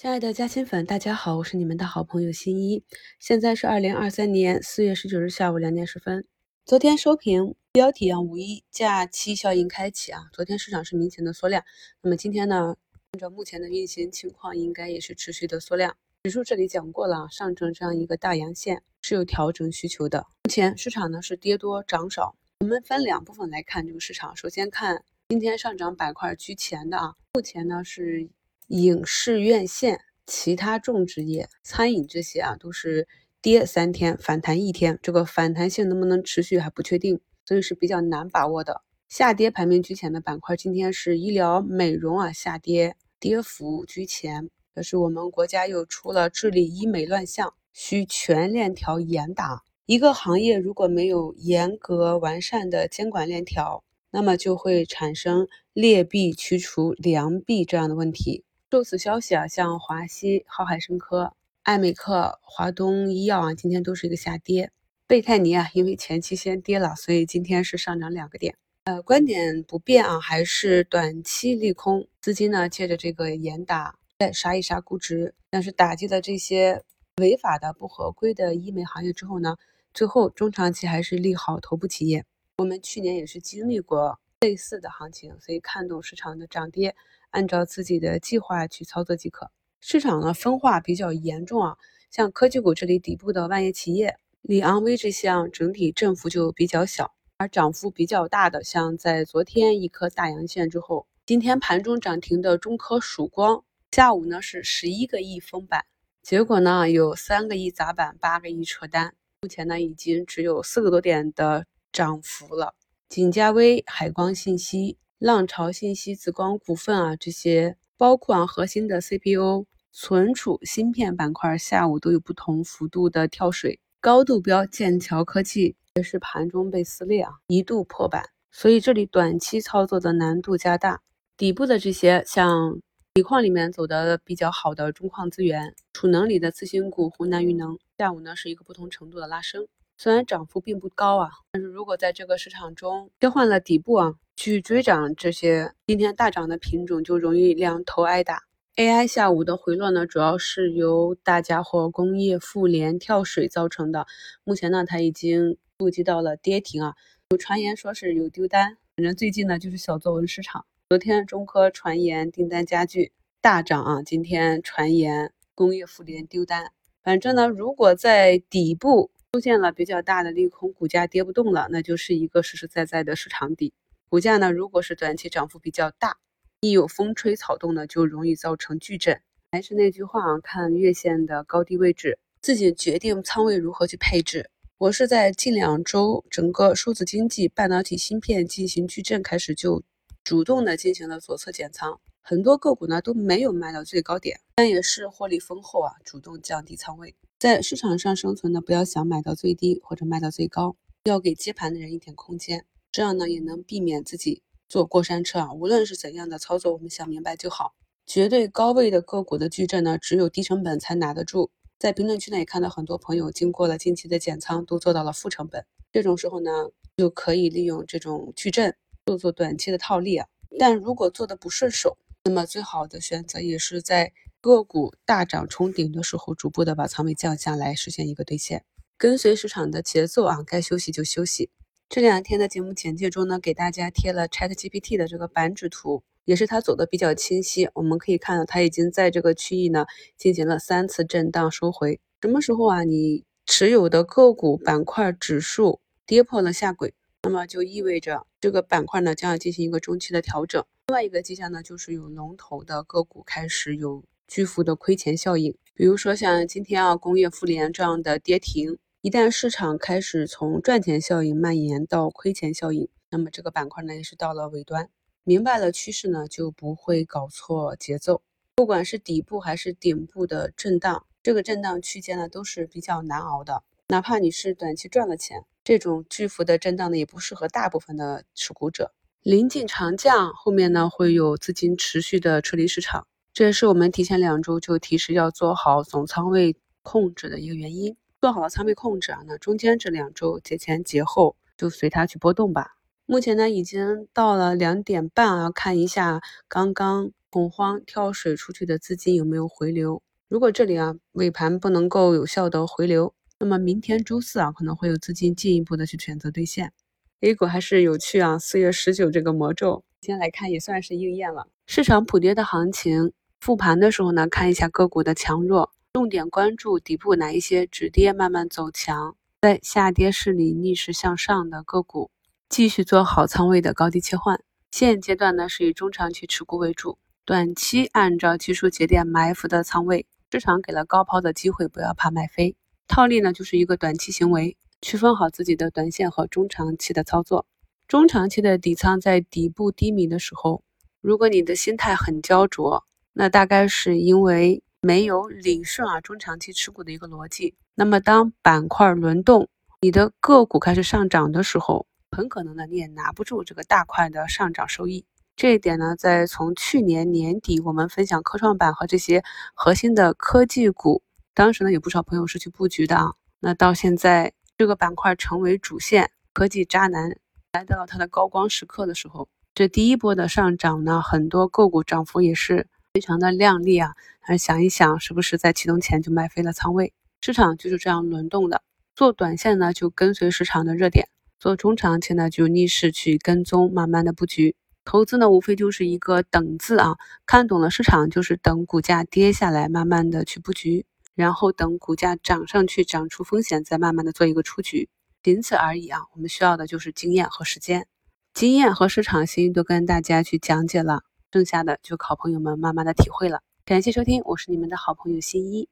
亲爱的嘉兴粉，大家好，我是你们的好朋友新一。现在是二零二三年四月十九日下午两点十分。昨天收评标题啊，五一假期效应开启啊，昨天市场是明显的缩量。那么今天呢，按照目前的运行情况，应该也是持续的缩量。指数这里讲过了，上证这样一个大阳线是有调整需求的。目前市场呢是跌多涨少，我们分两部分来看这个市场。首先看今天上涨板块居前的啊，目前呢是。影视院线、其他种植业、餐饮这些啊，都是跌三天反弹一天，这个反弹性能不能持续还不确定，所以是比较难把握的。下跌排名居前的板块，今天是医疗美容啊，下跌，跌幅居前。可是我们国家又出了治理医美乱象，需全链条严打。一个行业如果没有严格完善的监管链条，那么就会产生劣币驱除良币这样的问题。受此消息啊，像华西、浩海生科、艾美克、华东医药啊，今天都是一个下跌。贝泰尼啊，因为前期先跌了，所以今天是上涨两个点。呃，观点不变啊，还是短期利空，资金呢借着这个严打再杀一杀估值。但是打击了这些违法的、不合规的医美行业之后呢，最后中长期还是利好头部企业。我们去年也是经历过类似的行情，所以看懂市场的涨跌。按照自己的计划去操作即可。市场呢分化比较严重啊，像科技股这里底部的万业企业、里昂威这项整体振幅就比较小，而涨幅比较大的，像在昨天一颗大阳线之后，今天盘中涨停的中科曙光，下午呢是十一个亿封板，结果呢有三个亿砸板，八个亿撤单，目前呢已经只有四个多点的涨幅了。景嘉微、海光信息。浪潮信息、紫光股份啊，这些包括啊核心的 CPU、存储芯片板块，下午都有不同幅度的跳水。高度标、剑桥科技也是盘中被撕裂啊，一度破板，所以这里短期操作的难度加大。底部的这些像锂矿里面走的比较好的中矿资源、储能里的次新股湖南裕能，下午呢是一个不同程度的拉升。虽然涨幅并不高啊，但是如果在这个市场中切换了底部啊，去追涨这些今天大涨的品种，就容易两头挨打。AI 下午的回落呢，主要是由大家伙工业妇联跳水造成的。目前呢，它已经触及到了跌停啊，有传言说是有丢单。反正最近呢，就是小作文市场。昨天中科传言订单加剧大涨啊，今天传言工业妇联丢单。反正呢，如果在底部。出现了比较大的利空，股价跌不动了，那就是一个实实在在的市场底。股价呢，如果是短期涨幅比较大，一有风吹草动呢，就容易造成巨震。还是那句话啊，看月线的高低位置，自己决定仓位如何去配置。我是在近两周整个数字经济、半导体芯片进行巨震开始，就主动的进行了左侧减仓，很多个股呢都没有卖到最高点，但也是获利丰厚啊，主动降低仓位。在市场上生存的，不要想买到最低或者卖到最高，要给接盘的人一点空间，这样呢也能避免自己坐过山车啊。无论是怎样的操作，我们想明白就好。绝对高位的个股的矩阵呢，只有低成本才拿得住。在评论区呢也看到很多朋友经过了近期的减仓，都做到了负成本。这种时候呢，就可以利用这种矩阵做做短期的套利啊。但如果做的不顺手，那么最好的选择也是在。个股大涨冲顶的时候，逐步的把仓位降下来，实现一个兑现，跟随市场的节奏啊，该休息就休息。这两天的节目简介中呢，给大家贴了 Chat GPT 的这个板指图，也是它走的比较清晰。我们可以看到，它已经在这个区域呢进行了三次震荡收回。什么时候啊，你持有的个股板块指数跌破了下轨，那么就意味着这个板块呢将要进行一个中期的调整。另外一个迹象呢，就是有龙头的个股开始有。巨幅的亏钱效应，比如说像今天啊工业妇联这样的跌停，一旦市场开始从赚钱效应蔓延到亏钱效应，那么这个板块呢也是到了尾端。明白了趋势呢，就不会搞错节奏。不管是底部还是顶部的震荡，这个震荡区间呢都是比较难熬的。哪怕你是短期赚了钱，这种巨幅的震荡呢也不适合大部分的持股者。临近长假，后面呢会有资金持续的撤离市场。这也是我们提前两周就提示要做好总仓位控制的一个原因。做好了仓位控制啊，那中间这两周节前节后就随它去波动吧。目前呢已经到了两点半啊，看一下刚刚恐慌跳水出去的资金有没有回流。如果这里啊尾盘不能够有效的回流，那么明天周四啊可能会有资金进一步的去选择兑现。A 股还是有趣啊，四月十九这个魔咒，先来看也算是应验了。市场普跌的行情，复盘的时候呢，看一下个股的强弱，重点关注底部哪一些止跌慢慢走强，在下跌势里逆势向上的个股，继续做好仓位的高低切换。现阶段呢是以中长期持股为主，短期按照技术节点埋伏的仓位。市场给了高抛的机会，不要怕卖飞。套利呢，就是一个短期行为，区分好自己的短线和中长期的操作。中长期的底仓在底部低迷的时候，如果你的心态很焦灼，那大概是因为没有理顺啊中长期持股的一个逻辑。那么当板块轮动，你的个股开始上涨的时候，很可能呢你也拿不住这个大块的上涨收益。这一点呢，在从去年年底我们分享科创板和这些核心的科技股，当时呢有不少朋友是去布局的啊。那到现在这个板块成为主线，科技渣男来到了它的高光时刻的时候，这第一波的上涨呢，很多个股涨幅也是非常的靓丽啊。还是想一想，是不是在启动前就卖飞了仓位？市场就是这样轮动的，做短线呢就跟随市场的热点，做中长期呢就逆势去跟踪，慢慢的布局。投资呢，无非就是一个等字啊，看懂了市场，就是等股价跌下来，慢慢的去布局，然后等股价涨上去，涨出风险，再慢慢的做一个出局，仅此而已啊。我们需要的就是经验和时间，经验和市场心都跟大家去讲解了，剩下的就靠朋友们慢慢的体会了。感谢收听，我是你们的好朋友新一。